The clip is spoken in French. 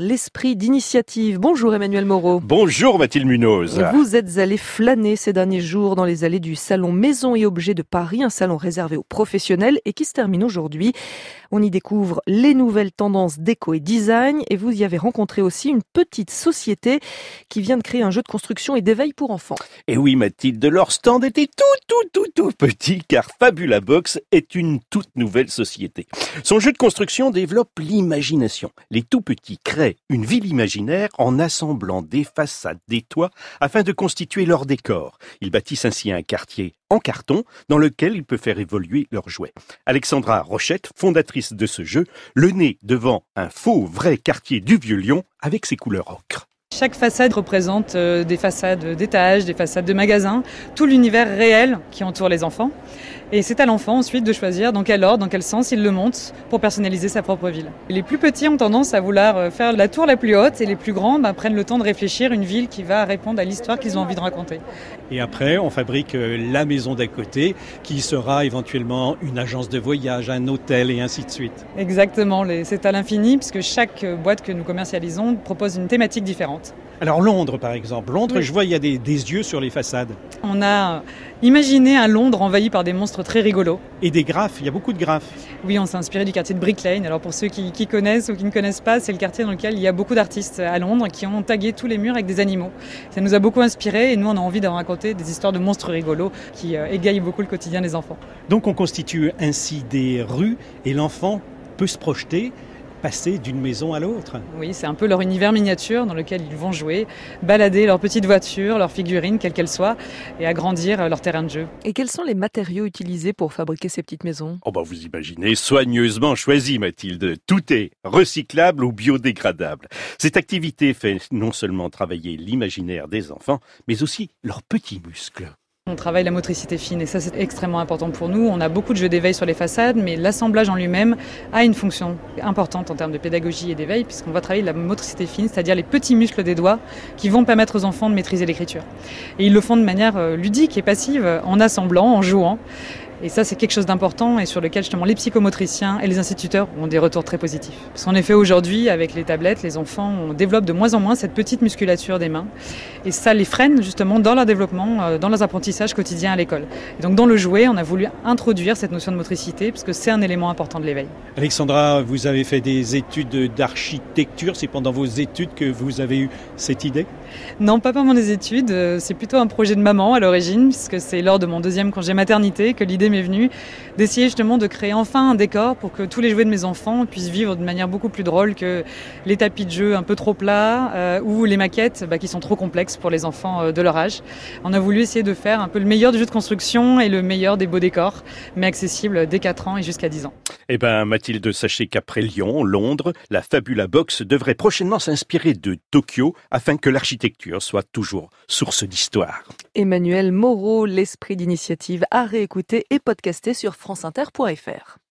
l'esprit d'initiative. Bonjour Emmanuel Moreau. Bonjour Mathilde Munoz. Vous êtes allé flâner ces derniers jours dans les allées du salon Maison et Objets de Paris, un salon réservé aux professionnels et qui se termine aujourd'hui. On y découvre les nouvelles tendances déco et design et vous y avez rencontré aussi une petite société qui vient de créer un jeu de construction et d'éveil pour enfants. Et oui Mathilde, leur stand était tout tout tout tout petit car Fabula Box est une toute nouvelle société. Son jeu de construction développe l'imagination. Les tout petits créent une ville imaginaire en assemblant des façades, des toits, afin de constituer leur décor. Ils bâtissent ainsi un quartier en carton dans lequel ils peuvent faire évoluer leurs jouets. Alexandra Rochette, fondatrice de ce jeu, le nez devant un faux vrai quartier du Vieux-Lyon avec ses couleurs ocre. Chaque façade représente euh, des façades d'étages, des façades de magasins, tout l'univers réel qui entoure les enfants. Et c'est à l'enfant ensuite de choisir dans quel ordre, dans quel sens il le monte pour personnaliser sa propre ville. Les plus petits ont tendance à vouloir euh, faire la tour la plus haute et les plus grands bah, prennent le temps de réfléchir une ville qui va répondre à l'histoire qu'ils ont envie de raconter. Et après, on fabrique euh, la maison d'à côté qui sera éventuellement une agence de voyage, un hôtel et ainsi de suite. Exactement, c'est à l'infini puisque chaque boîte que nous commercialisons propose une thématique différente. Alors Londres, par exemple. Londres, je vois, il y a des, yeux sur les façades. On a imaginé un Londres envahi par des monstres très rigolos. Et des graphes, il y a beaucoup de graphes. Oui, on s'est inspiré du quartier de Brick Lane. Alors pour ceux qui, qui, connaissent ou qui ne connaissent pas, c'est le quartier dans lequel il y a beaucoup d'artistes à Londres qui ont tagué tous les murs avec des animaux. Ça nous a beaucoup inspiré et nous, on a envie de raconter des histoires de monstres rigolos qui euh, égayent beaucoup le quotidien des enfants. Donc on constitue ainsi des rues et l'enfant peut se projeter passer d'une maison à l'autre. Oui, c'est un peu leur univers miniature dans lequel ils vont jouer, balader leur petite voiture, leur figurine, quelle qu'elle soit, et agrandir leur terrain de jeu. Et quels sont les matériaux utilisés pour fabriquer ces petites maisons? Oh bah vous imaginez, soigneusement choisi Mathilde. Tout est recyclable ou biodégradable. Cette activité fait non seulement travailler l'imaginaire des enfants, mais aussi leurs petits muscles. On travaille la motricité fine et ça c'est extrêmement important pour nous. On a beaucoup de jeux d'éveil sur les façades, mais l'assemblage en lui-même a une fonction importante en termes de pédagogie et d'éveil, puisqu'on va travailler la motricité fine, c'est-à-dire les petits muscles des doigts qui vont permettre aux enfants de maîtriser l'écriture. Et ils le font de manière euh, ludique et passive, en assemblant, en jouant. Et ça, c'est quelque chose d'important et sur lequel justement les psychomotriciens et les instituteurs ont des retours très positifs. Parce qu'en effet, aujourd'hui, avec les tablettes, les enfants on développe de moins en moins cette petite musculature des mains. Et ça les freine justement dans leur développement, euh, dans leurs apprentissages quotidiens à l'école. Et donc dans le jouet, on a voulu introduire cette notion de motricité parce que c'est un élément important de l'éveil. Alexandra, vous avez fait des études d'architecture. C'est pendant vos études que vous avez eu cette idée? Non, pas pendant les études. Euh, c'est plutôt un projet de maman à l'origine, puisque c'est lors de mon deuxième congé maternité que l'idée m'est venue d'essayer justement de créer enfin un décor pour que tous les jouets de mes enfants puissent vivre de manière beaucoup plus drôle que les tapis de jeu un peu trop plats euh, ou les maquettes bah, qui sont trop complexes pour les enfants euh, de leur âge. On a voulu essayer de faire un peu le meilleur du jeu de construction et le meilleur des beaux décors, mais accessible dès 4 ans et jusqu'à 10 ans. Eh ben, Mathilde, sachez qu'après Lyon, Londres, la Fabula Box devrait prochainement s'inspirer de Tokyo afin que l'architecture soit toujours source d'histoire. Emmanuel Moreau, l'esprit d'initiative à réécouter et podcaster sur franceinter.fr.